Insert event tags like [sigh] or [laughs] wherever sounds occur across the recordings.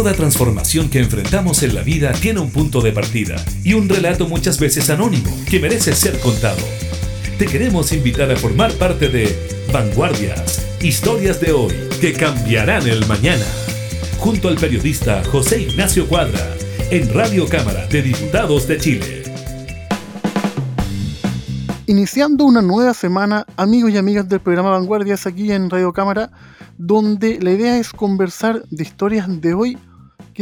Toda transformación que enfrentamos en la vida tiene un punto de partida y un relato muchas veces anónimo que merece ser contado. Te queremos invitar a formar parte de Vanguardias, historias de hoy que cambiarán el mañana. Junto al periodista José Ignacio Cuadra, en Radio Cámara de Diputados de Chile. Iniciando una nueva semana, amigos y amigas del programa Vanguardias aquí en Radio Cámara, donde la idea es conversar de historias de hoy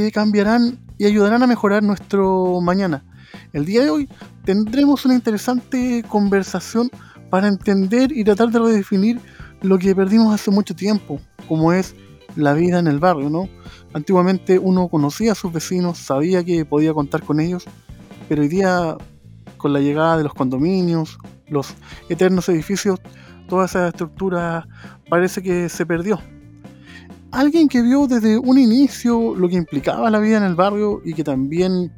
que cambiarán y ayudarán a mejorar nuestro mañana. El día de hoy tendremos una interesante conversación para entender y tratar de redefinir lo que perdimos hace mucho tiempo, como es la vida en el barrio, ¿no? Antiguamente uno conocía a sus vecinos, sabía que podía contar con ellos, pero hoy día con la llegada de los condominios, los eternos edificios, toda esa estructura parece que se perdió. Alguien que vio desde un inicio lo que implicaba la vida en el barrio y que también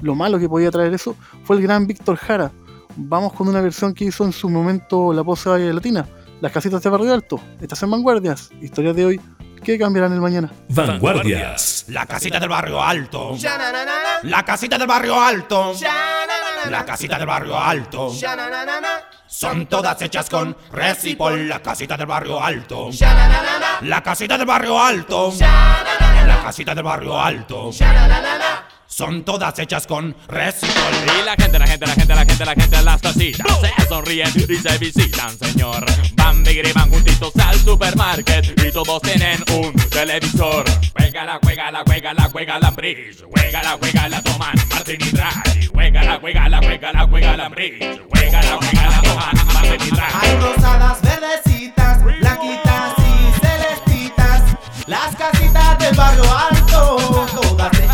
lo malo que podía traer eso fue el gran Víctor Jara. Vamos con una versión que hizo en su momento la pose latina, las casitas de Barrio Alto. Estas son vanguardias, historias de hoy que cambiarán el mañana. Vanguardias. La casita del barrio alto. La casita del barrio alto. La casita del barrio alto. Son todas hechas con Recipol. La casita del barrio alto. La casita del barrio alto. La casita del barrio alto. Son todas hechas con Recipol. Y la gente, la gente, la gente, la gente, la gente, las casitas se sonríen y se visitan, señor. Van, bigri, van juntitos al supermarket y todos tienen un televisor. Juega juega la, la, juega la, juega la bridge. Juega la, juega la, toman Martin y Draghi. Juega la, juega la, juega la, juega la bridge. Juega la, juega la, toman Martin y Draghi. Hay rosadas, verdecitas, blanquitas y celestitas. Las casitas del barrio alto, todas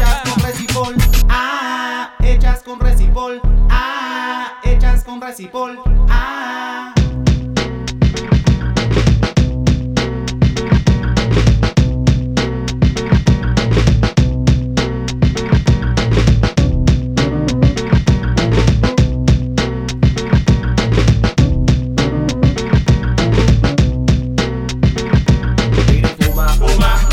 hechas con recipol. Ah. Fuma,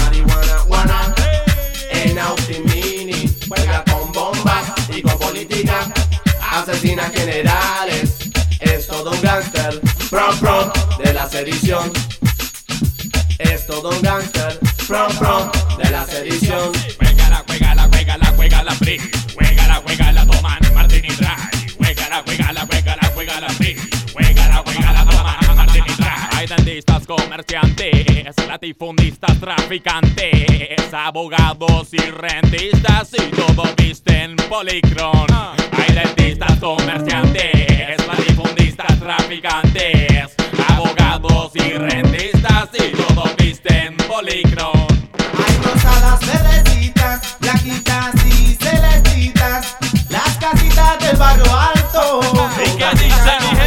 todo un gangster. Prom, prom, de la sedición. Es todo un gangster. Prom, prom, de la sedición. Juega la, juega la, juega la, juega la bridge. Juega la, juega la, toman Martin y Draghi. Juega la, juega la, dentistas, comerciantes, latifundistas, traficantes, abogados y rentistas y todo visten policron. Hay dentistas, comerciantes, latifundistas, traficantes, abogados y rentistas y todo visten policron. Hay rosadas, verdecitas, blanquitas y celestitas. Las casitas del barrio alto. ¿Y qué dice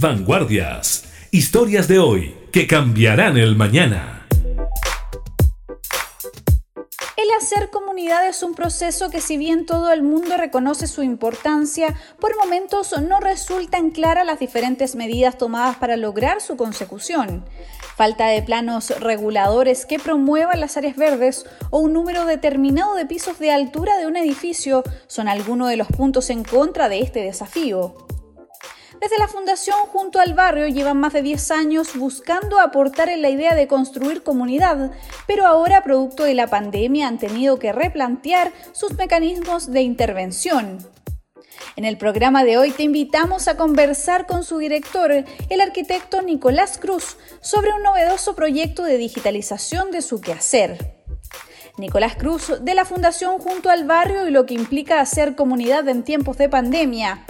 Vanguardias. Historias de hoy que cambiarán el mañana. El hacer comunidad es un proceso que si bien todo el mundo reconoce su importancia, por momentos no resultan claras las diferentes medidas tomadas para lograr su consecución. Falta de planos reguladores que promuevan las áreas verdes o un número determinado de pisos de altura de un edificio son algunos de los puntos en contra de este desafío. Desde la Fundación Junto al Barrio llevan más de 10 años buscando aportar en la idea de construir comunidad, pero ahora producto de la pandemia han tenido que replantear sus mecanismos de intervención. En el programa de hoy te invitamos a conversar con su director, el arquitecto Nicolás Cruz, sobre un novedoso proyecto de digitalización de su quehacer. Nicolás Cruz, de la Fundación Junto al Barrio y lo que implica hacer comunidad en tiempos de pandemia.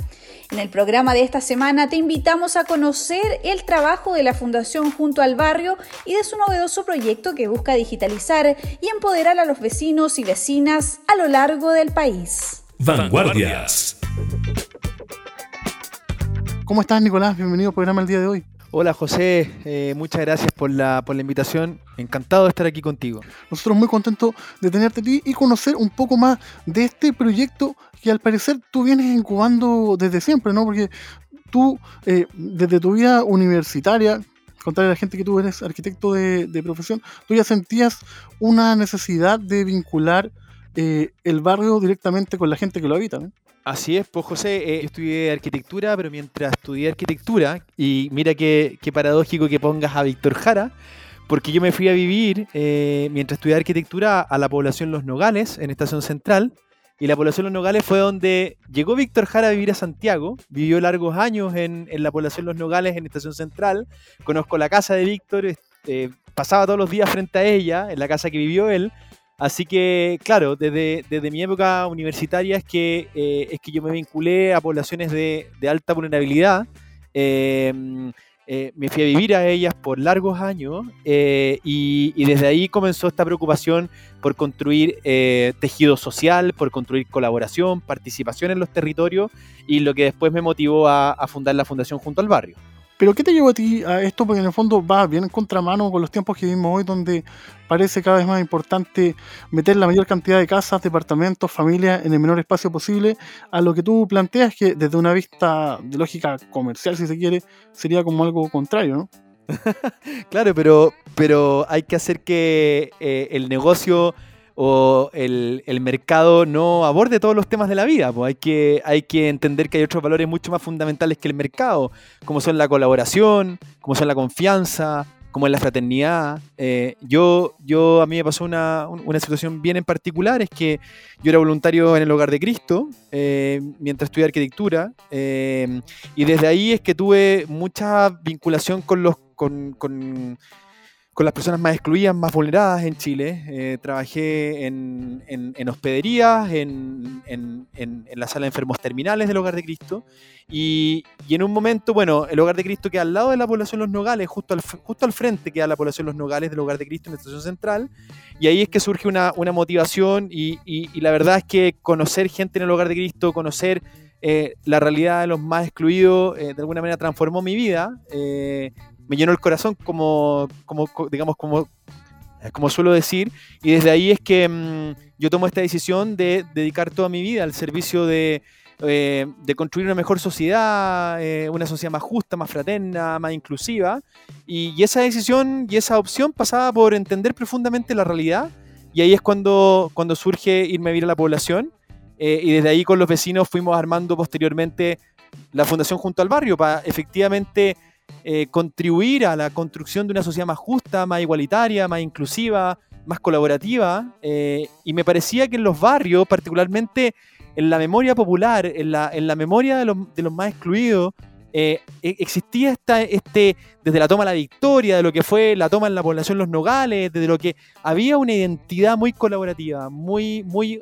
En el programa de esta semana te invitamos a conocer el trabajo de la Fundación Junto al Barrio y de su novedoso proyecto que busca digitalizar y empoderar a los vecinos y vecinas a lo largo del país. Vanguardias. ¿Cómo estás, Nicolás? Bienvenido al programa el día de hoy. Hola José, eh, muchas gracias por la, por la invitación. Encantado de estar aquí contigo. Nosotros muy contentos de tenerte a ti y conocer un poco más de este proyecto que al parecer tú vienes incubando desde siempre, ¿no? Porque tú, eh, desde tu vida universitaria, contarle a la gente que tú eres arquitecto de, de profesión, tú ya sentías una necesidad de vincular eh, el barrio directamente con la gente que lo habita, ¿no? Así es, pues José, eh, estudié arquitectura, pero mientras estudié arquitectura, y mira qué, paradójico que pongas a Víctor Jara, porque yo me fui a vivir, eh, mientras estudié arquitectura, a la población Los Nogales, en Estación Central, y la población Los Nogales fue donde llegó Víctor Jara a vivir a Santiago, vivió largos años en, la población Los Nogales, en Estación Central, conozco la casa de Víctor, este, pasaba todos los días frente a ella, en la casa que vivió él, Así que, claro, desde, desde mi época universitaria es que, eh, es que yo me vinculé a poblaciones de, de alta vulnerabilidad. Eh, eh, me fui a vivir a ellas por largos años eh, y, desde ahí comenzó esta preocupación por construir eh, tejido social, por construir colaboración, participación en los territorios y lo que después me motivó a fundar la Fundación Junto al Barrio. Pero ¿qué te llevó a ti a esto? Porque en el fondo va bien en contramano con los tiempos que vivimos hoy, donde parece cada vez más importante meter la mayor cantidad de casas, departamentos, familias en el menor espacio posible, a lo que tú planteas que desde una vista de lógica comercial, si se quiere, sería como algo contrario, ¿no? [laughs] Claro, pero, pero hay que hacer que eh, el negocio o el, el mercado no aborde todos los temas de la vida. Pues hay, que, hay que entender que hay otros valores mucho más fundamentales que el mercado, como son la colaboración, como son la confianza, como es la fraternidad. Eh, yo, yo, a mí me pasó una, un- una situación bien en particular, es que yo era voluntario en el Hogar de Cristo eh, mientras estudié arquitectura eh, y desde ahí es que tuve mucha vinculación con los... con las personas más excluidas, más vulneradas en Chile. Eh, trabajé en, en- en hospederías, en, en- la sala de enfermos terminales del Hogar de Cristo. Y, y en un momento, bueno, el Hogar de Cristo queda al lado de la población Los Nogales, justo al, justo al frente queda la población Los Nogales del Hogar de Cristo en la estación central. Y ahí es que surge una, una motivación y, y- y la verdad es que conocer gente en el Hogar de Cristo, conocer eh, la realidad de los más excluidos, eh, de alguna manera transformó mi vida. eh, me llenó el corazón como, como co- digamos, como, como suelo decir, y desde ahí es que mm, yo tomo esta decisión de dedicar toda mi vida al servicio de, eh, de construir una mejor sociedad, eh, una sociedad más justa, más fraterna, más inclusiva, y, y esa decisión y esa opción pasaba por entender profundamente la realidad, y ahí es cuando, cuando surge irme a vivir a la población, eh, y desde ahí con los vecinos fuimos armando posteriormente la Fundación Junto al Barrio para efectivamente eh, contribuir a la construcción de una sociedad más justa, más igualitaria, más inclusiva, más colaborativa. eh, y me parecía que en los barrios, particularmente en la memoria popular, en la, en la memoria de los, de los más excluidos, eh, e- existía esta, este, desde la toma de la victoria, de lo que fue la toma en la población Los Nogales, desde lo que había una identidad muy colaborativa, muy, muy,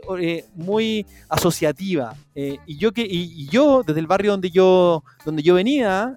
muy asociativa. y, yo que, y, yo, desde el barrio donde yo, donde yo venía,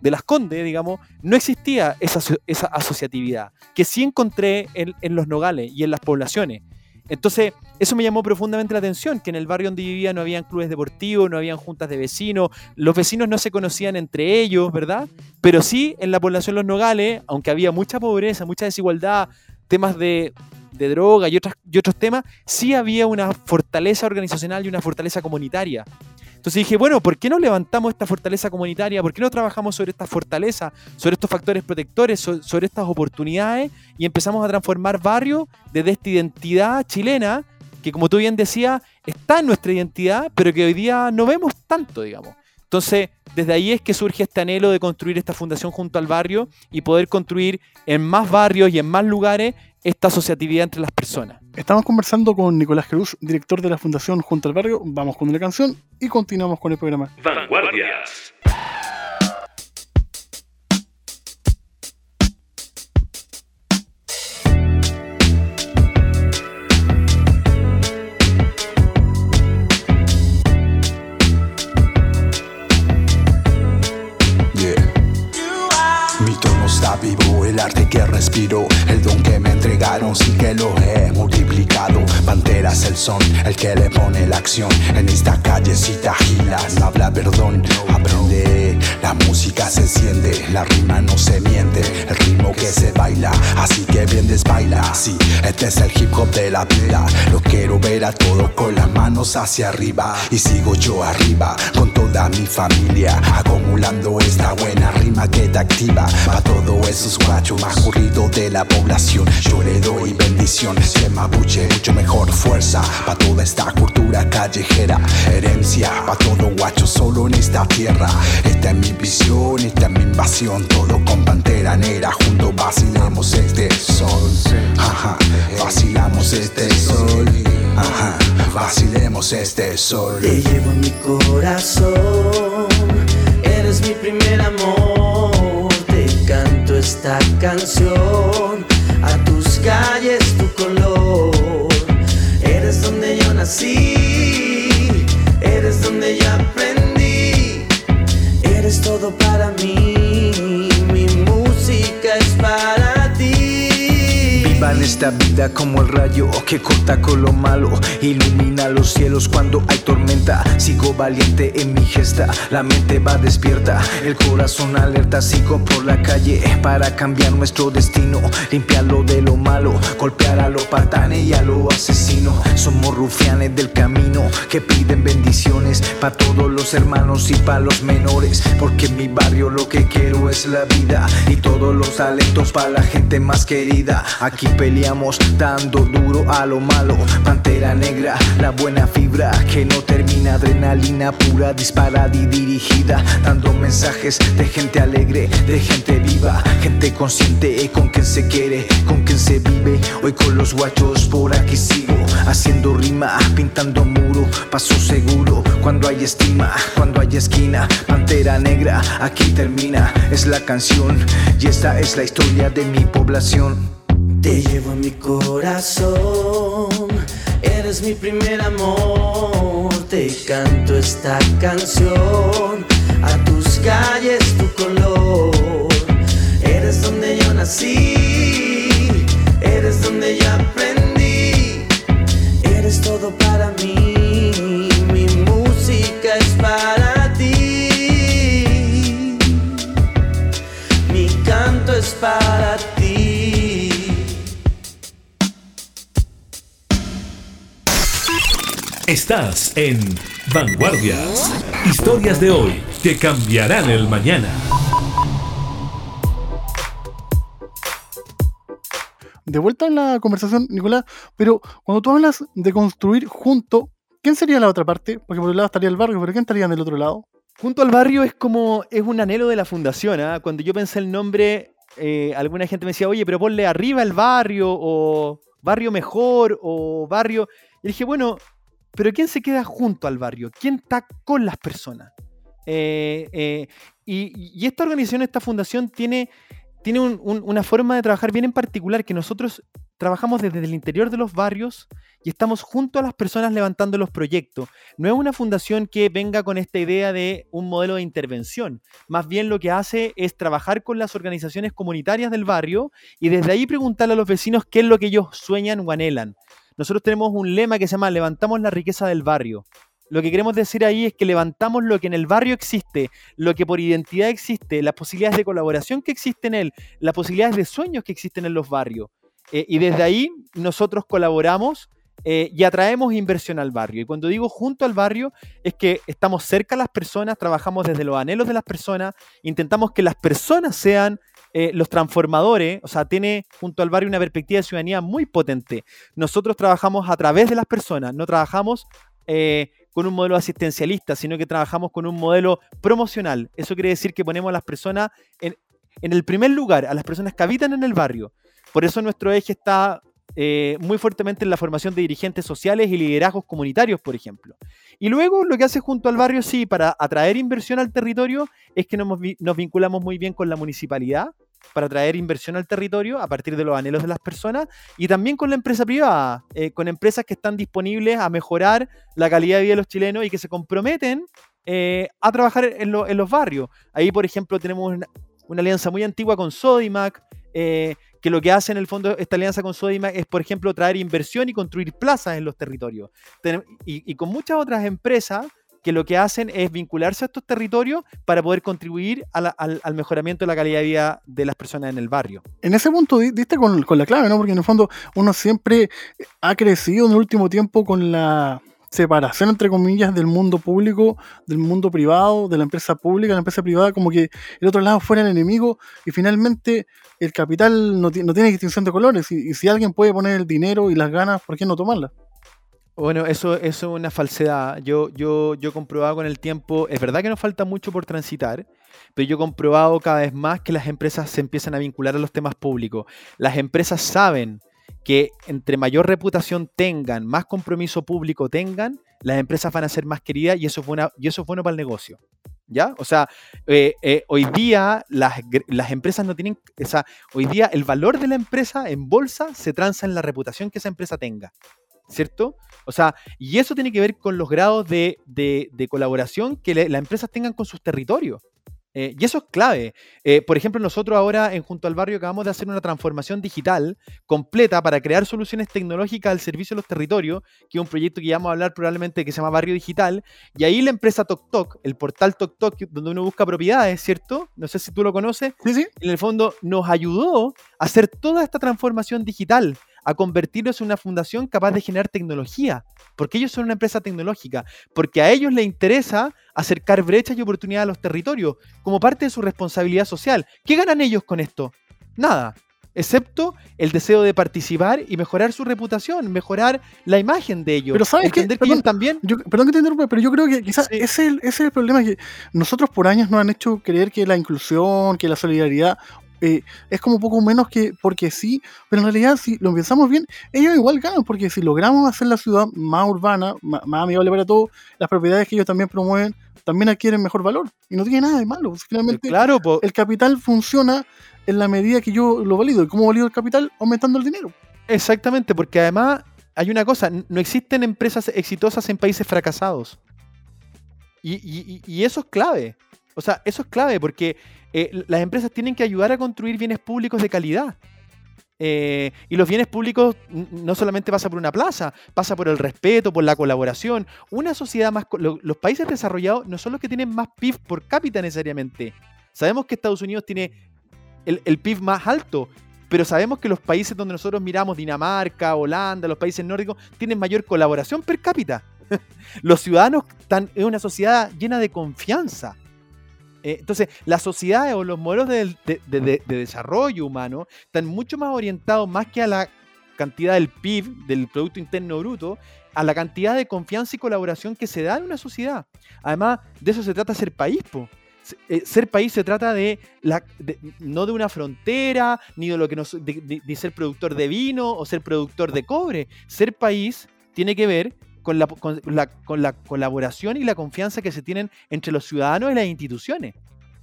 de Las Condes, digamos, no existía esa, esa asociatividad, que sí encontré en, en los nogales y en las poblaciones. Entonces, eso me llamó profundamente la atención, que en el barrio donde vivía no habían clubes deportivos, no habían juntas de vecinos, los vecinos no se conocían entre ellos, ¿verdad? Pero sí en la población Los Nogales, aunque había mucha pobreza, mucha desigualdad, temas de, de droga y, otras, y otros temas, sí había una fortaleza organizacional y una fortaleza comunitaria. Entonces dije, bueno, ¿por qué no levantamos esta fortaleza comunitaria? ¿Por qué no trabajamos sobre esta fortaleza, sobre estos factores protectores, so- sobre estas oportunidades y empezamos a transformar barrios desde esta identidad chilena que, como tú bien decías, está en nuestra identidad, pero que hoy día no vemos tanto, digamos. Entonces, desde ahí es que surge este anhelo de construir esta fundación junto al barrio y poder construir en más barrios y en más lugares esta asociatividad entre las personas. Estamos conversando con Nicolás Cruz, director de la Fundación Junto al Barrio. Vamos con una canción y continuamos con el programa. Vanguardias. Que respiro, el don que me entregaron, sí que lo he multiplicado. Pantera es el son, el que le pone la acción. En esta callecita gilas, habla perdón, aprende. La música se enciende, la rima no se miente, que se baila, así que bien desbaila. Sí, este es el hip hop de la vida. Lo quiero ver a todos con las manos hacia arriba. Y sigo yo arriba con toda mi familia, acumulando esta buena rima que te activa. Pa' todos esos guachos más corridos de la población, yo le doy bendición. Que mapuche, mucho mejor fuerza. Pa' toda esta cultura callejera, herencia. Pa' todo guacho solo en esta tierra. Esta es mi visión, esta es mi invasión. Todo con pantera negra, juntos vacilamos este sol. Ajá, vacilamos este sol. Ajá, vacilemos este sol. Te llevo en mi corazón, eres mi primer amor. Te canto esta canción, a tus calles tu color. Eres donde yo nací, eres donde yo aprendí. Eres todo para mí, esta vida como el rayo que corta con lo malo, ilumina los cielos cuando hay tormenta. Sigo valiente en mi gesta, la mente va despierta, el corazón alerta. Sigo por la calle para cambiar nuestro destino, limpiarlo de lo malo, golpear a los patanes y a los asesinos. Somos rufianes del camino que piden bendiciones para todos los hermanos y para los menores, porque en mi barrio lo que quiero es la vida y todos los talentos para la gente más querida. Aquí dando duro a lo malo. Pantera negra, la buena fibra que no termina. Adrenalina pura, disparada y dirigida. Dando mensajes de gente alegre, de gente viva. Gente consciente con quien se quiere, con quien se vive. Hoy con los guachos por aquí sigo. Haciendo rima, pintando muro, paso seguro. Cuando hay estima, cuando hay esquina. Pantera negra, aquí termina. Es la canción y esta es la historia de mi población. Te llevo en mi corazón, eres mi primer amor. Te canto esta canción, a tus calles tu color. Eres donde yo nací, eres donde yo aprendí. Eres todo para Estás en Vanguardias. Historias de hoy que cambiarán el mañana. De vuelta en la conversación, Nicolás, pero cuando tú hablas de construir junto, ¿quién sería la otra parte? Porque por un lado estaría el barrio, pero ¿quién estaría en el otro lado? Junto al barrio es como, es un anhelo de la fundación. ¿ah? Cuando yo pensé el nombre, eh, alguna gente me decía, oye, pero ponle arriba el barrio, o barrio mejor, o barrio... Y dije, bueno, pero ¿quién se queda junto al barrio? ¿Quién está con las personas? Eh, eh, y, esta organización, esta fundación, tiene, tiene un- un- una forma de trabajar bien en particular, que nosotros trabajamos desde el interior de los barrios y estamos junto a las personas levantando los proyectos. No es una fundación que venga con esta idea de un modelo de intervención. Más bien lo que hace es trabajar con las organizaciones comunitarias del barrio y desde ahí preguntarle a los vecinos qué es lo que ellos sueñan o anhelan. Nosotros tenemos un lema que se llama Levantamos la riqueza del barrio. Lo que queremos decir ahí es que levantamos lo que en el barrio existe, lo que por identidad existe, las posibilidades de colaboración que existen en él, las posibilidades de sueños que existen en los barrios. Eh, y desde ahí nosotros colaboramos eh, y atraemos inversión al barrio. Y cuando digo junto al barrio, es que estamos cerca a las personas, trabajamos desde los anhelos de las personas, intentamos que las personas sean eh, los transformadores, o sea, tiene junto al barrio una perspectiva de ciudadanía muy potente. Nosotros trabajamos a través de las personas, no trabajamos eh, con un modelo asistencialista, sino que trabajamos con un modelo promocional. Eso quiere decir que ponemos a las personas en, en el primer lugar, a las personas que habitan en el barrio. Por eso nuestro eje está eh, muy fuertemente en la formación de dirigentes sociales y liderazgos comunitarios, por ejemplo. Y luego lo que hace junto al barrio, sí, para atraer inversión al territorio, es que nos, vi- nos vinculamos muy bien con la municipalidad para atraer inversión al territorio a partir de los anhelos de las personas y también con la empresa privada, eh, con empresas que están disponibles a mejorar la calidad de vida de los chilenos y que se comprometen eh, a trabajar en los barrios. Ahí, por ejemplo, tenemos una- una alianza muy antigua con Sodimac, eh, que lo que hace en el fondo esta alianza con Sodimac es, por ejemplo, traer inversión y construir plazas en los territorios. Y, con muchas otras empresas que lo que hacen es vincularse a estos territorios para poder contribuir al, mejoramiento de la calidad de vida de las personas en el barrio. En ese punto di- diste con la clave, ¿no? Porque en el fondo uno siempre ha crecido en el último tiempo con la separación, entre comillas, del mundo público, del mundo privado, de la empresa pública, de la empresa privada, como que el otro lado fuera el enemigo y finalmente el capital no, no tiene distinción de colores y, si alguien puede poner el dinero y las ganas, ¿por qué no tomarlas? Bueno, eso, eso es una falsedad. Yo, yo, yo he comprobado con el tiempo, es verdad que nos falta mucho por transitar, pero yo he comprobado cada vez más que las empresas se empiezan a vincular a los temas públicos. Las empresas saben que entre mayor reputación tengan, más compromiso público tengan, las empresas van a ser más queridas y eso es, buena, y eso es bueno para el negocio. ¿Ya? O sea, eh, eh, hoy día las, las empresas no tienen, o sea, hoy día el valor de la empresa en bolsa se transa en la reputación que esa empresa tenga. ¿Cierto? O sea, y eso tiene que ver con los grados de, de- colaboración que las empresas tengan con sus territorios. Eh, y eso es clave. Eh, por ejemplo, nosotros ahora en Junto al Barrio acabamos de hacer una transformación digital completa para crear soluciones tecnológicas al servicio de los territorios, que es un proyecto que ya vamos a hablar probablemente que se llama Barrio Digital. Y ahí la empresa TokTok, el portal TokTok, donde uno busca propiedades, ¿cierto? No sé si tú lo conoces. Sí, sí. En el fondo nos ayudó a hacer toda esta transformación digital, a convertirnos en una fundación capaz de generar tecnología, porque ellos son una empresa tecnológica, porque a ellos les interesa acercar brechas y oportunidades a los territorios como parte de su responsabilidad social. ¿Qué ganan ellos con esto? Nada, excepto el deseo de participar y mejorar su reputación, mejorar la imagen de ellos. Pero ¿sabes? Entender que ellos también... Yo, perdón que te interrumpa, pero yo creo que quizás Sí. ese, es el, ese es el problema que nosotros por años nos han hecho creer que la inclusión, que la solidaridad eh, es como poco menos que porque sí, pero en realidad si lo pensamos bien, ellos igual ganan, porque si logramos hacer la ciudad más urbana, más, más amigable para todos, las propiedades que ellos también promueven también adquieren mejor valor y no tiene nada de malo. Finalmente, Claro, po- el capital funciona en la medida que yo lo valido. ¿Y cómo valido el capital? Aumentando el dinero. Exactamente, porque además hay una cosa, no existen empresas exitosas en países fracasados. Y, y- y- y eso es clave. O sea, eso es clave porque eh, las empresas tienen que ayudar a construir bienes públicos de calidad. Eh, y los bienes públicos no solamente pasa por una plaza, pasa por el respeto, por la colaboración. Una sociedad más... los países desarrollados no son los que tienen más PIB por cápita necesariamente. Sabemos que Estados Unidos tiene el, el PIB más alto, pero sabemos que los países donde nosotros miramos, Dinamarca, Holanda, los países nórdicos, tienen mayor colaboración per cápita. [laughs] los ciudadanos están en una sociedad llena de confianza. Eh, entonces, las sociedades o los modelos de, de- de- de- de desarrollo humano están mucho más orientados más que a la cantidad del PIB, del Producto Interno Bruto, a la cantidad de confianza y colaboración que se da en una sociedad. Además, de eso se trata ser país, po. Eh, ser país se trata de, la, de- no de una frontera, ni de lo que nos, de ser productor de vino o ser productor de cobre. Ser país tiene que ver con la, con la- con la colaboración y la confianza que se tienen entre los ciudadanos y las instituciones.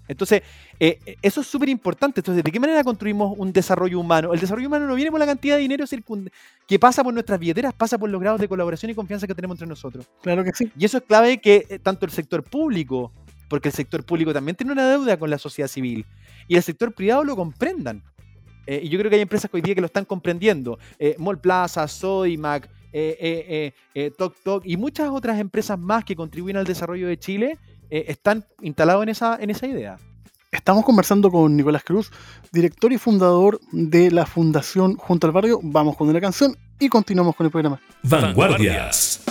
Entonces, eh, eso es súper importante. Entonces, ¿de qué manera construimos un desarrollo humano? El desarrollo humano no viene por la cantidad de dinero que pasa por nuestras billeteras, pasa por los grados de colaboración y confianza que tenemos entre nosotros. Claro que sí. Y eso es clave que eh, tanto el sector público, porque el sector público también tiene una deuda con la sociedad civil, y el sector privado lo comprendan. Eh, y yo creo que hay empresas que hoy día que lo están comprendiendo. Mall Plaza, Sodimac, eh, eh, eh, eh, Tok Tok y muchas otras empresas más que contribuyen al desarrollo de Chile eh, están instalados en esa, en esa idea. Estamos conversando con Nicolás Cruz, director y fundador de la Fundación Junto al Barrio. Vamos con una canción y continuamos con el programa. Vanguardias.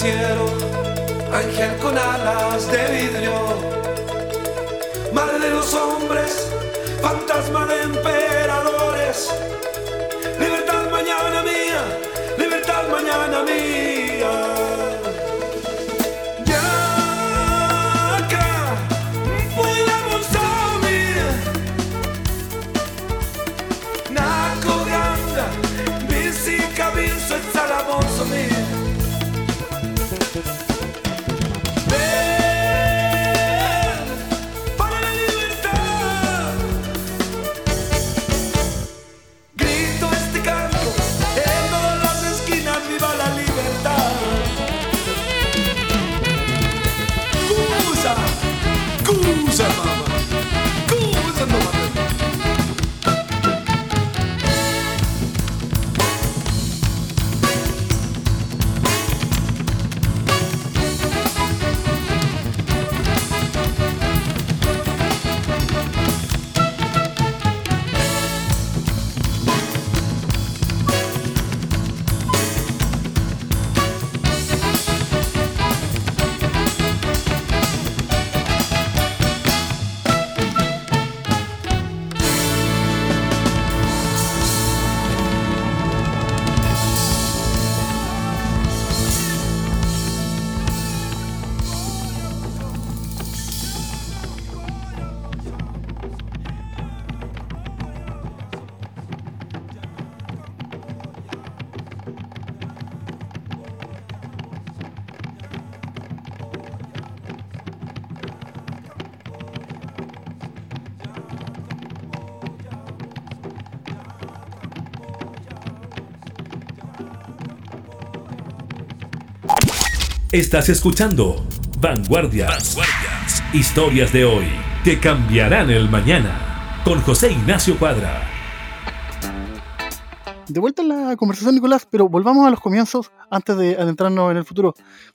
cielo, ángel con alas de vidrio, madre de los hombres, fantasma de emperador. Estás escuchando Vanguardias. Vanguardias. Historias de hoy que cambiarán el mañana. Con José Ignacio Cuadra. De vuelta en la conversación, Nicolás, pero volvamos a los comienzos antes de adentrarnos en el futuro.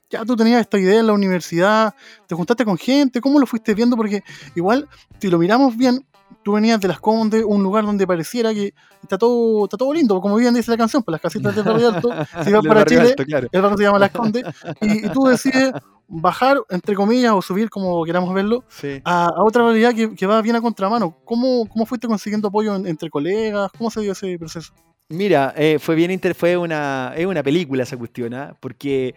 Ya tú tenías esta idea en la universidad, te juntaste con gente, ¿cómo lo fuiste viendo? Porque igual, si lo miramos bien, tú venías de Las Condes, un lugar donde pareciera que está todo, está todo lindo, como bien dice la canción, pues las casitas de Barrio Alto, [laughs] si vas para Chile, Alto, claro. el barrio se llama Las Condes, y, y tú decides bajar, entre comillas, o subir, como queramos verlo, Sí. a, a otra realidad que, que va bien a contramano. ¿Cómo, ¿Cómo fuiste consiguiendo apoyo en- entre colegas? ¿Cómo se dio ese proceso? Mira, eh, fue bien inter fue una, es una película esa cuestión, ¿ah? porque,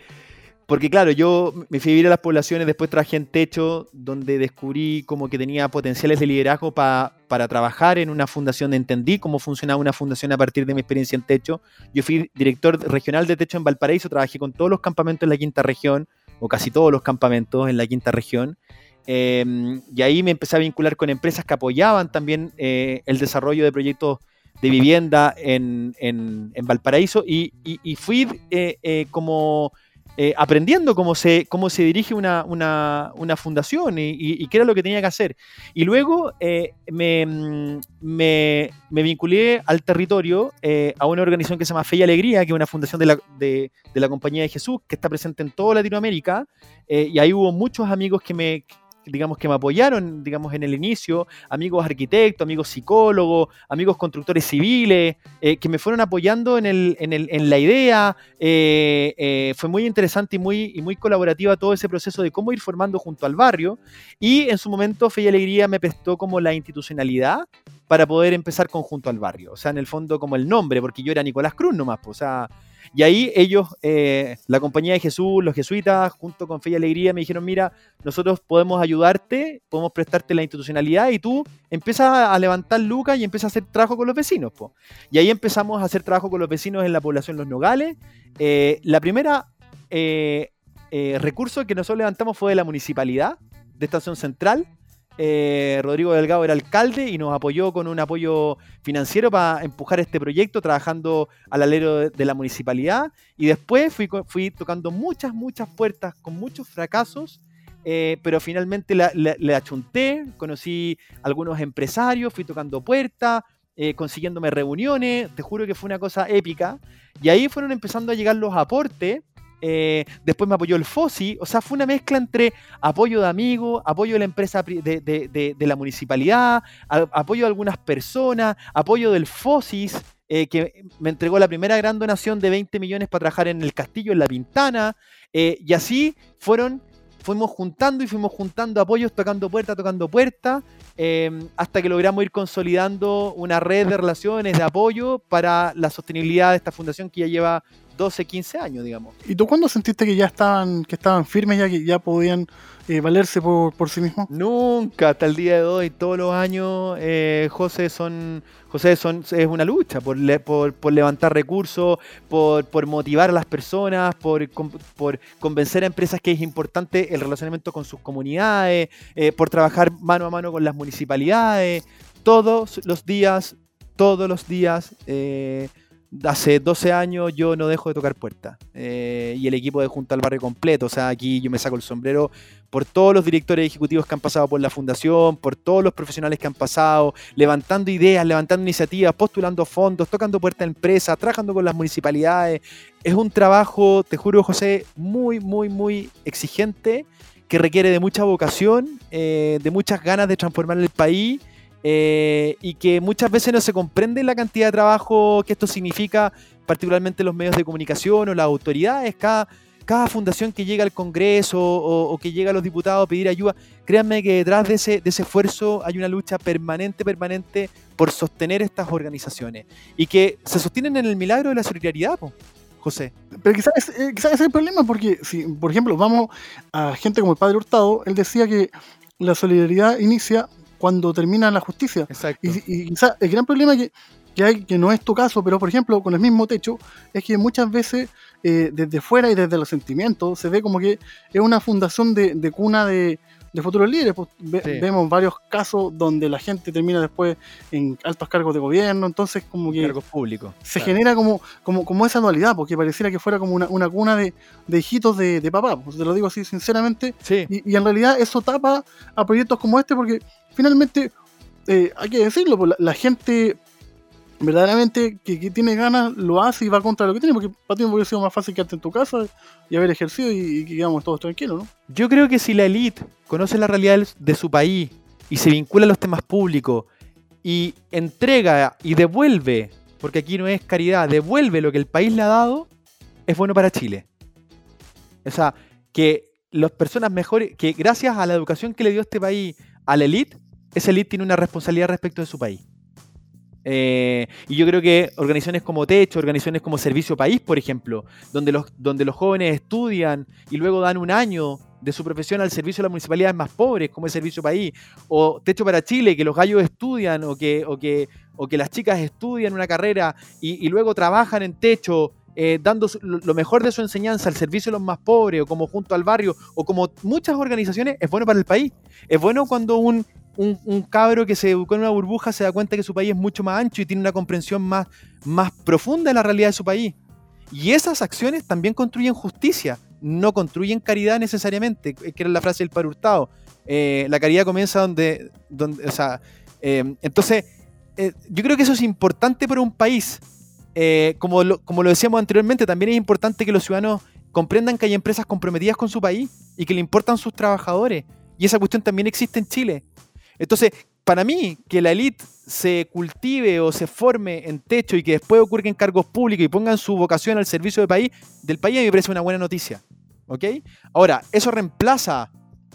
porque claro, yo me fui a vivir a las poblaciones, después trabajé en Techo, donde descubrí como que tenía potenciales de liderazgo pa- para trabajar en una fundación, entendí cómo funcionaba una fundación a partir de mi experiencia en Techo. Yo fui director regional de Techo en Valparaíso, trabajé con todos los campamentos en la quinta región, o casi todos los campamentos en la quinta región. Eh, y ahí me empecé a vincular con empresas que apoyaban también eh, el desarrollo de proyectos de vivienda en, en- en Valparaíso y, y- y fui eh, eh, como eh, aprendiendo cómo se, cómo se dirige una, una- una fundación y, qué era lo que tenía que hacer. Y luego eh, me, mm, me- me vinculé al territorio eh, a una organización que se llama Fe y Alegría, que es una fundación de la, de, de la Compañía de Jesús, que está presente en toda Latinoamérica. y ahí hubo muchos amigos que me digamos que me apoyaron digamos en el inicio amigos arquitectos amigos psicólogos amigos constructores civiles eh, que me fueron apoyando en, el, en, el- en la idea. Eh, eh, fue muy interesante y muy, y muy colaborativa todo ese proceso de cómo ir formando junto al barrio. Y en su momento Fe y Alegría me prestó como la institucionalidad para poder empezar conjunto al barrio. O sea en el fondo como el nombre porque yo era Nicolás Cruz nomás pues, o sea y ahí ellos, eh, la compañía de Jesús, los jesuitas, junto con Fe y Alegría, me dijeron, mira, nosotros podemos ayudarte, podemos prestarte la institucionalidad y tú empiezas a levantar lucas y empiezas a hacer trabajo con los vecinos. po". Y ahí empezamos a hacer trabajo con los vecinos en la población Los Nogales. Eh, la primera eh, eh, recurso que nosotros levantamos fue de la municipalidad de Estación Central. Eh, Rodrigo Delgado era alcalde y nos apoyó con un apoyo financiero para empujar este proyecto, trabajando al alero de, la municipalidad. Y después fui, tocando muchas, muchas puertas con muchos fracasos, eh, pero finalmente le achunté, conocí algunos empresarios, fui tocando puertas, eh, consiguiéndome reuniones, te juro que fue una cosa épica. Y ahí fueron empezando a llegar los aportes. Eh, después me apoyó el FOSI, o sea, fue una mezcla entre apoyo de amigos, apoyo de la empresa de, de- la municipalidad, apoyo de algunas personas, apoyo del FOSIS, eh, que me entregó la primera gran donación de 20 millones para trabajar en el castillo, en La Pintana, eh, y así fueron, fuimos juntando y fuimos juntando apoyos, tocando puerta, tocando puerta, eh, hasta que logramos ir consolidando una red de relaciones, de apoyo para la sostenibilidad de esta fundación que ya lleva 12, 15 años, digamos. ¿Y tú cuándo sentiste que ya estaban, que estaban firmes, ya que ya podían eh, valerse por, por sí mismos? Nunca, hasta el día de hoy, todos los años, eh, José son, José son, es una lucha por, le- por, por levantar recursos, por, por motivar a las personas, por, por convencer a empresas que es importante el relacionamiento con sus comunidades, eh, por trabajar mano a mano con las municipalidades, todos los días, todos los días. eh, Hace 12 años yo no dejo de tocar puertas eh, y el equipo de Junto al Barrio completo, o sea, aquí yo me saco el sombrero por todos los directores ejecutivos que han pasado por la fundación, por todos los profesionales que han pasado, levantando ideas, levantando iniciativas, postulando fondos, tocando puertas a empresas, trabajando con las municipalidades. Es un trabajo, te juro, José, muy, muy, muy exigente, que requiere de mucha vocación, eh, de muchas ganas de transformar el país. Eh, y que muchas veces no se comprende la cantidad de trabajo que esto significa, particularmente los medios de comunicación o las autoridades. Cada, cada fundación que llega al Congreso o, que llega a los diputados a pedir ayuda, créanme que detrás de ese, ese esfuerzo hay una lucha permanente, permanente por sostener estas organizaciones y que se sostienen en el milagro de la solidaridad, José. Pero quizás eh, quizás es el problema, porque si, por ejemplo, vamos a gente como el padre Hurtado, él decía que la solidaridad inicia cuando termina la justicia. Exacto. Y, y quizás el gran problema que, que hay, que no es tu caso, pero por ejemplo, con el mismo techo, es que muchas veces eh, desde fuera y desde los sentimientos se ve como que es una fundación de, de cuna de, de futuros líderes. pues, ve- Sí. Vemos varios casos donde la gente termina después en altos cargos de gobierno, entonces como que Cargos públicos. se Claro. genera como, como, como esa dualidad, porque pareciera que fuera como una, una cuna de, de hijitos de, de papá, pues te lo digo así sinceramente, Sí. y, y en realidad eso tapa a proyectos como este porque finalmente, eh, hay que decirlo, pues, la, gente verdaderamente que, tiene ganas lo hace y va contra lo que tiene, porque para ti hubiera sido más fácil quedarte en tu casa y haber ejercido y, y que quedamos todos tranquilos, ¿no? Yo creo que si la élite conoce la realidad de su país y se vincula a los temas públicos y entrega y devuelve, porque aquí no es caridad, devuelve lo que el país le ha dado, es bueno para Chile. O sea, que las personas mejores, que gracias a la educación que le dio este país a la élite, esa élite tiene una responsabilidad respecto de su país. Eh, y yo creo que organizaciones como Techo, organizaciones como Servicio País, por ejemplo, donde los, donde los jóvenes estudian y luego dan un año de su profesión al servicio de las municipalidades más pobres, como el Servicio País, o Techo para Chile, que los gallos estudian o que, o que, o que las chicas estudian una carrera y, luego trabajan en Techo. eh, dando lo mejor de su enseñanza al servicio de los más pobres, o como junto al barrio, o como muchas organizaciones, es bueno para el país. Es bueno cuando un, un, cabro que se educó en una burbuja se da cuenta que su país es mucho más ancho y tiene una comprensión más, más profunda de la realidad de su país. Y esas acciones también construyen justicia, no construyen caridad necesariamente, que era la frase del padre Hurtado. Eh, la caridad comienza donde, donde o sea, eh, entonces, eh, yo creo que eso es importante para un país. Eh, como, lo, como lo decíamos anteriormente, también es importante que los ciudadanos comprendan que hay empresas comprometidas con su país y que le importan sus trabajadores. Y esa cuestión también existe en Chile. Entonces, para mí, que la élite se cultive o se forme en techo y que después ocurren cargos públicos y pongan su vocación al servicio del país, del país me parece una buena noticia. ¿Ok? Ahora, ¿eso reemplaza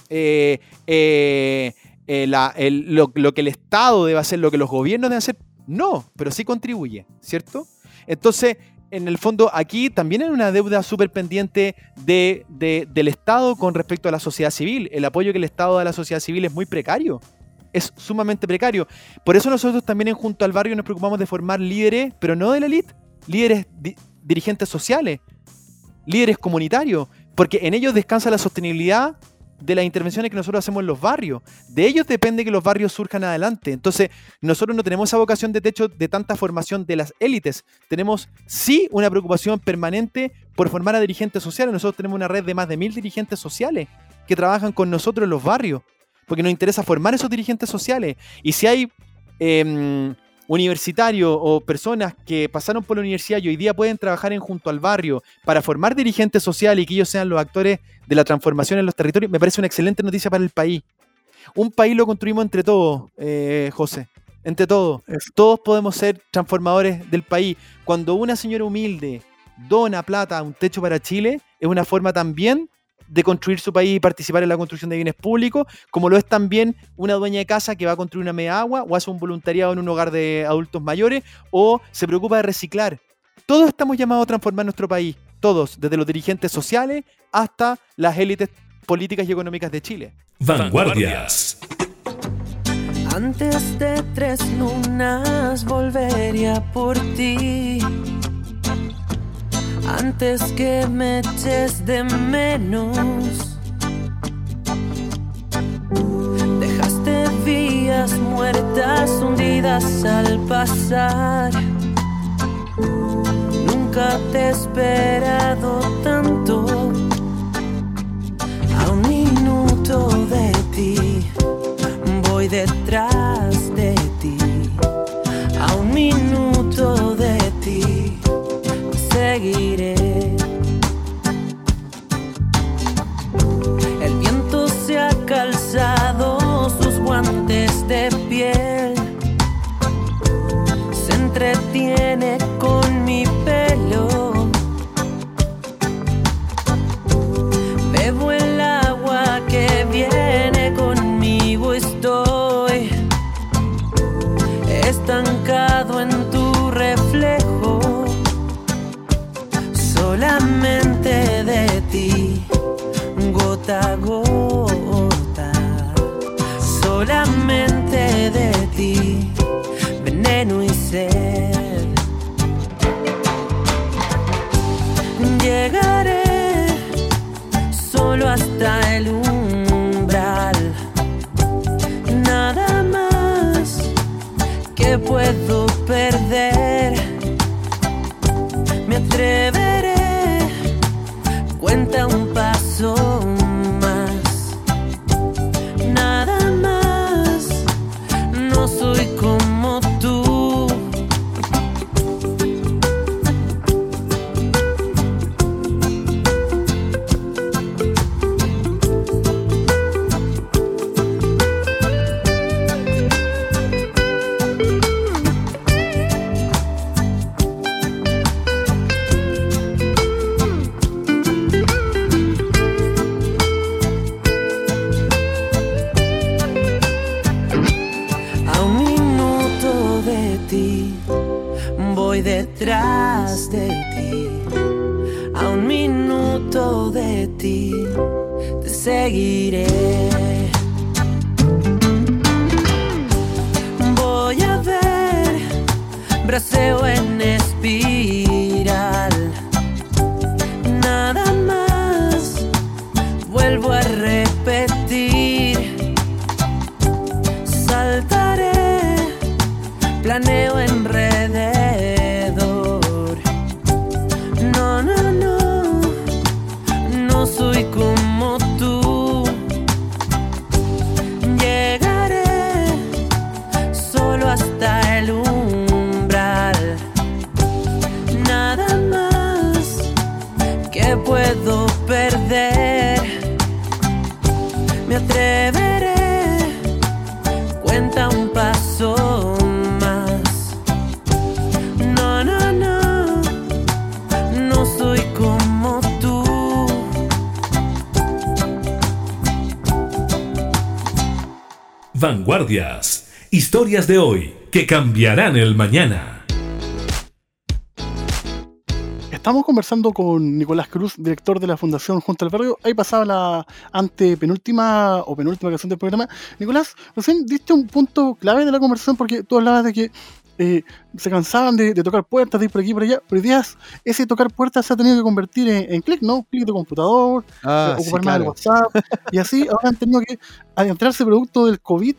eh, eh, eh, lo, que el Estado debe hacer, lo que los gobiernos deben hacer? No, pero sí contribuye, ¿cierto? Entonces, en el fondo, aquí también hay una deuda súper pendiente de- del Estado con respecto a la sociedad civil. El apoyo que el Estado da a la sociedad civil es muy precario. Es sumamente precario. Por eso nosotros también en Junto al Barrio nos preocupamos de formar líderes, pero no de la élite, líderes di- dirigentes sociales, líderes comunitarios, porque en ellos descansa la sostenibilidad de las intervenciones que nosotros hacemos en los barrios. De ellos depende que los barrios surjan adelante. Entonces, nosotros no tenemos esa vocación de techo de tanta formación de las élites. Tenemos sí una preocupación permanente por formar a dirigentes sociales. Nosotros tenemos una red de más de mil dirigentes sociales que trabajan con nosotros en los barrios, porque nos interesa formar esos dirigentes sociales. Y si hay em, universitarios o personas que pasaron por la universidad y hoy día pueden trabajar en junto al barrio para formar dirigentes sociales y que ellos sean los actores de la transformación en los territorios, me parece una excelente noticia para el país. Un país lo construimos entre todos, eh, José. Entre todos. Todos podemos ser transformadores del país. Cuando una señora humilde dona plata a un techo para Chile, es una forma también de construir su país y participar en la construcción de bienes públicos, como lo es también una dueña de casa que va a construir una media agua o hace un voluntariado en un hogar de adultos mayores o se preocupa de reciclar. Todos estamos llamados a transformar nuestro país, todos, desde los dirigentes sociales hasta las élites políticas y económicas de Chile. Vanguardias. Antes de tres lunas volvería por ti. Antes que me eches de menos. Dejaste vías muertas hundidas al pasar. Nunca te he esperado tanto. A un minuto de ti voy detrás de ti. A un minuto seguiré. El viento se ha calzado sus guantes de piel. Se entretiene con mi pelo. Llegaré solo hasta el umbral, nada más que pueda. Vanguardias. Historias de hoy que cambiarán el mañana. Estamos conversando con Nicolás Cruz, director de la Fundación Junto al Barrio. Ahí pasaba la antepenúltima o penúltima canción del programa. Nicolás, recién diste un punto clave de la conversación porque tú hablabas de que eh, se cansaban de, de tocar puertas, de ir por aquí y por allá, pero hoy día ese tocar puertas se ha tenido que convertir en, en clic, ¿no? Clic de computador, Ah, eh, sí, ocupar más el claro. WhatsApp, y así ahora han tenido que adentrarse producto del COVID,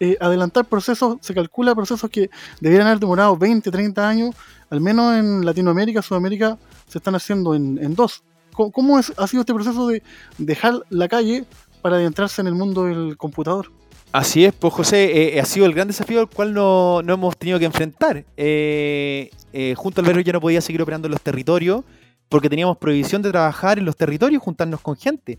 eh, adelantar procesos, se calcula procesos que debieran haber demorado 20, 30 años, al menos en Latinoamérica, Sudamérica, se están haciendo en, en dos. ¿Cómo, es- ha sido este proceso de dejar la calle para adentrarse en el mundo del computador? Así es, pues José, eh, ha sido el gran desafío al cual no, no hemos tenido que enfrentar. Eh, eh, junto al Barrio ya no podía seguir operando en los territorios porque teníamos prohibición de trabajar en los territorios, juntarnos con gente.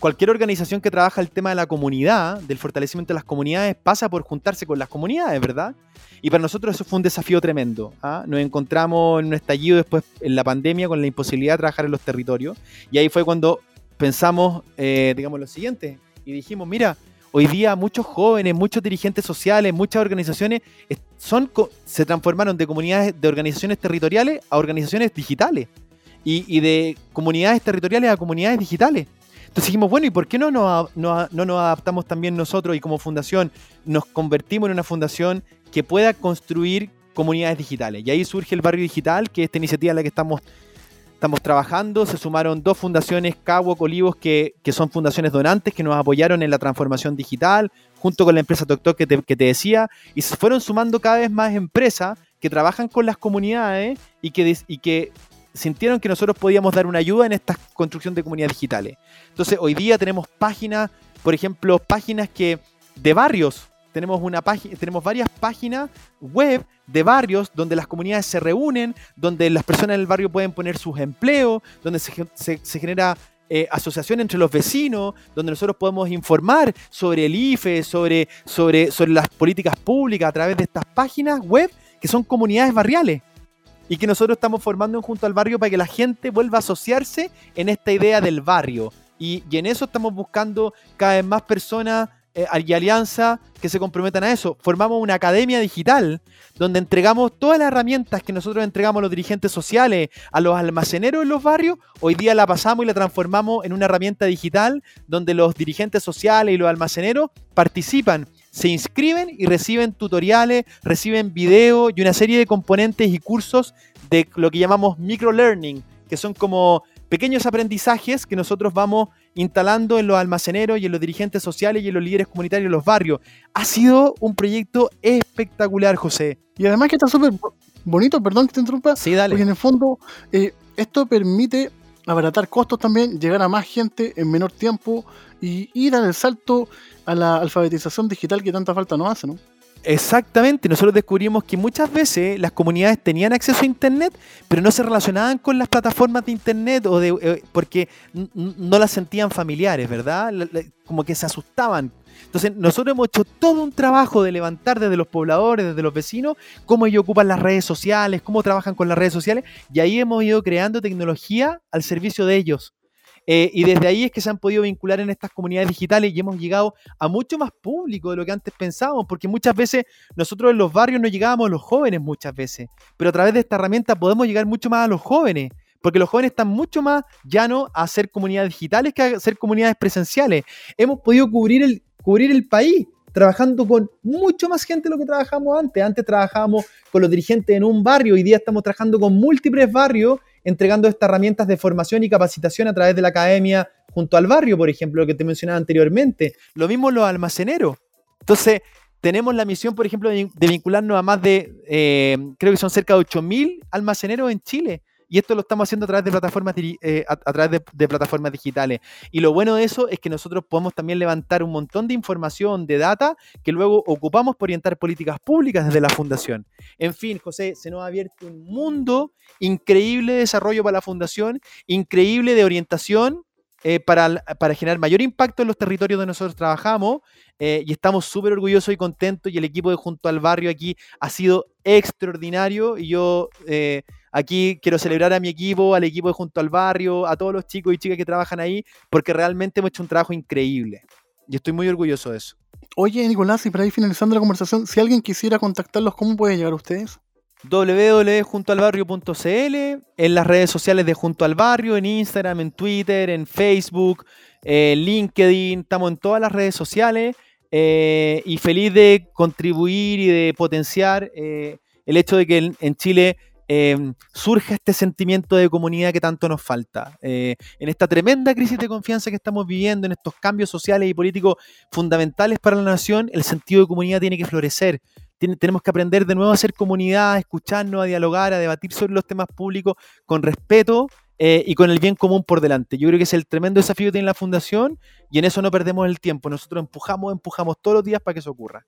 Cualquier organización que trabaja el tema de la comunidad, del fortalecimiento de las comunidades, pasa por juntarse con las comunidades, ¿verdad? Y para nosotros eso fue un desafío tremendo. ¿ah? Nos encontramos en un estallido después en la pandemia con la imposibilidad de trabajar en los territorios. Y ahí fue cuando pensamos, eh, digamos, lo siguiente. Y dijimos, mira, hoy día muchos jóvenes, muchos dirigentes sociales, muchas organizaciones es- son, se transformaron de comunidades, de organizaciones territoriales a organizaciones digitales. Y de comunidades territoriales a comunidades digitales. Entonces dijimos, bueno, ¿y por qué no nos, no, no nos adaptamos también nosotros y como fundación nos convertimos en una fundación que pueda construir comunidades digitales? Y ahí surge el Barrio Digital, que es esta iniciativa en la que estamos, estamos trabajando. Se sumaron dos fundaciones, Caguo, Colivos, que, que son fundaciones donantes que nos apoyaron en la transformación digital, junto con la empresa TokTok que te, que te decía, y se fueron sumando cada vez más empresas que trabajan con las comunidades y que, y que sintieron que nosotros podíamos dar una ayuda en esta construcción de comunidades digitales. Entonces, hoy día tenemos páginas, por ejemplo, páginas que de barrios. Tenemos, una tenemos varias páginas web de barrios donde las comunidades se reúnen, donde las personas del barrio pueden poner sus empleos, donde se genera eh, asociación entre los vecinos, donde nosotros podemos informar sobre el IFE, sobre, sobre, sobre las políticas públicas a través de estas páginas web que son comunidades barriales y que nosotros estamos formando en junto al barrio para que la gente vuelva a asociarse en esta idea del barrio. Y, en eso estamos buscando cada vez más personas eh, y alianzas que se comprometan a eso. Formamos una academia digital donde entregamos todas las herramientas que nosotros entregamos a los dirigentes sociales, a los almaceneros en los barrios. Hoy día la pasamos y la transformamos en una herramienta digital donde los dirigentes sociales y los almaceneros participan se inscriben y reciben tutoriales, reciben videos y una serie de componentes y cursos de lo que llamamos microlearning, que son como pequeños aprendizajes que nosotros vamos instalando en los almaceneros y en los dirigentes sociales y en los líderes comunitarios de los barrios. Ha sido un proyecto espectacular, José. Y además que está súper bo- bonito, perdón que te interrumpa, Sí, dale. porque en el fondo eh, esto permite abaratar costos también, llegar a más gente en menor tiempo y, dar el salto a la alfabetización digital que tanta falta nos hace, ¿no? Exactamente, nosotros descubrimos que muchas veces las comunidades tenían acceso a Internet, pero no se relacionaban con las plataformas de Internet o de, eh, porque no las sentían familiares, ¿verdad? Como que se asustaban. Entonces, nosotros hemos hecho todo un trabajo de levantar desde los pobladores, desde los vecinos, cómo ellos ocupan las redes sociales, cómo trabajan con las redes sociales, y ahí hemos ido creando tecnología al servicio de ellos. Eh, y desde ahí es que se han podido vincular en estas comunidades digitales y hemos llegado a mucho más público de lo que antes pensábamos, porque muchas veces nosotros en los barrios no llegábamos los jóvenes muchas veces, pero a través de esta herramienta podemos llegar mucho más a los jóvenes, porque los jóvenes están mucho más llanos a hacer comunidades digitales que a hacer comunidades presenciales. Hemos podido cubrir el, cubrir el país trabajando con mucho más gente de lo que trabajamos antes. Antes trabajábamos con los dirigentes en un barrio, hoy día estamos trabajando con múltiples barrios, entregando estas herramientas de formación y capacitación a través de la academia junto al barrio, por ejemplo, lo que te mencionaba anteriormente. Lo mismo los almaceneros. Entonces, tenemos la misión, por ejemplo, de, vincularnos a más de, eh, creo que son cerca de 8.000 almaceneros en Chile. Y esto lo estamos haciendo a través de plataformas, eh, a, través de, plataformas digitales. Y lo bueno de eso es que nosotros podemos también levantar un montón de información, de data, que luego ocupamos para orientar políticas públicas desde la fundación. En fin, José, se nos ha abierto un mundo increíble de desarrollo para la fundación, increíble de orientación eh, para, para generar mayor impacto en los territorios donde nosotros trabajamos eh, y estamos súper orgullosos y contentos y el equipo de Junto al Barrio aquí ha sido extraordinario y yo aquí quiero celebrar a mi equipo, al equipo de Junto al Barrio, a todos los chicos y chicas que trabajan ahí porque realmente hemos hecho un trabajo increíble y estoy muy orgulloso de eso. Oye, Nicolás, y para ir finalizando la conversación, si alguien quisiera contactarlos, ¿cómo puede llegar a ustedes? www.juntoalbarrio.cl, en las redes sociales de Junto al Barrio, en Instagram, en Twitter, en Facebook, en LinkedIn, estamos en todas las redes sociales eh, y feliz de contribuir y de potenciar eh, el hecho de que en, en Chile eh, surja este sentimiento de comunidad que tanto nos falta. Eh, en esta tremenda crisis de confianza que estamos viviendo, en estos cambios sociales y políticos fundamentales para la nación, el sentido de comunidad tiene que florecer. Tenemos que aprender de nuevo a ser comunidad, a escucharnos, a dialogar, a debatir sobre los temas públicos con respeto eh, y con el bien común por delante. Yo creo que es el tremendo desafío que tiene la Fundación y en eso no perdemos el tiempo. Nosotros empujamos, empujamos todos los días para que eso ocurra.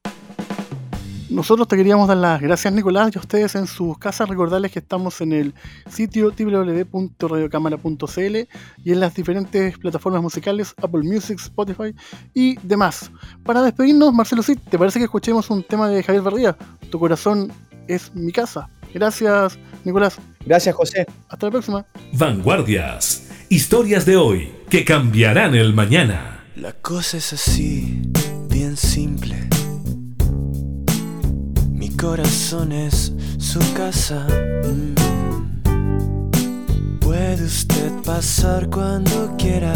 Nosotros te queríamos dar las gracias, Nicolás, y a ustedes en sus casas. Recordarles que estamos en el sitio www.radiocámara.cl y en las diferentes plataformas musicales, Apple Music, Spotify y demás. Para despedirnos, Marcelo Cid, ¿te parece que escuchemos un tema de Javier Barría? Tu corazón es mi casa. Gracias, Nicolás. Gracias, José. Hasta la próxima. Vanguardias. Historias de hoy que cambiarán el mañana. La cosa es así, bien simple. Corazón es su casa. Mm. Puede usted pasar cuando quiera.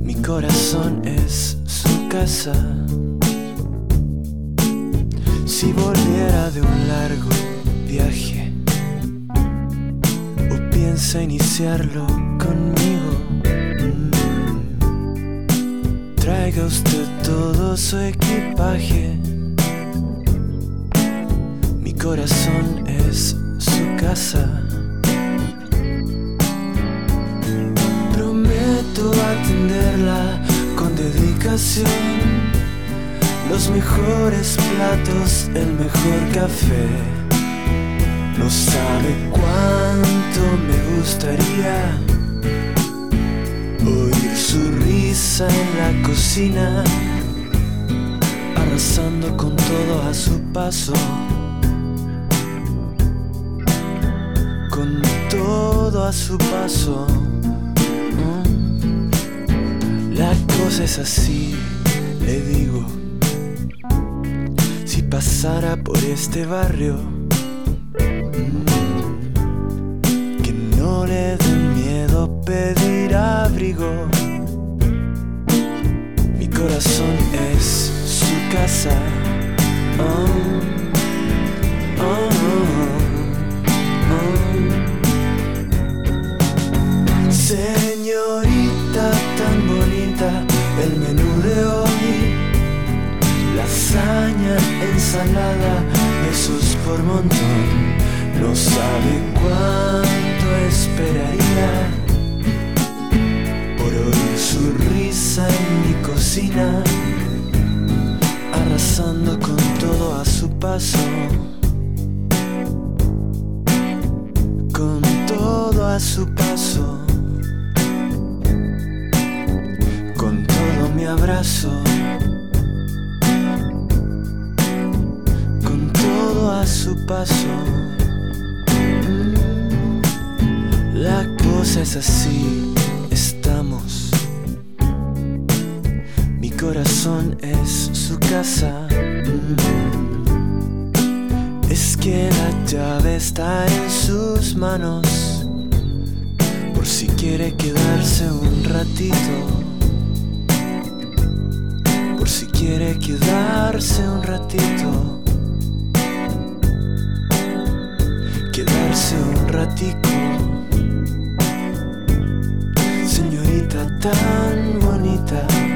Mi corazón es su casa. Si volviera de un largo viaje o piensa iniciarlo conmigo. Traiga usted todo su equipaje. Mi corazón es su casa. Prometo atenderla con dedicación. Los mejores platos, el mejor café. No sabe cuánto me gustaría en la cocina, arrasando con todo a su paso. Con todo a su paso. Mm. La cosa es así, le digo. Si pasara por este barrio, mm, que no le dé miedo pedir abrigo corazón es su casa. Oh, oh, oh, Señorita tan bonita, el menú de hoy, lasaña, ensalada, besos por montón. No sabe cuánto esperaría por oír su en mi cocina, arrasando con todo a su paso. Con todo a su paso. Con todo mi abrazo. Con todo a su paso. La cosa es así, corazón es su casa. Mm. Es que la llave está en sus manos. Por si quiere quedarse un ratito. Por si quiere quedarse un ratito. Quedarse un ratico. Señorita tan bonita.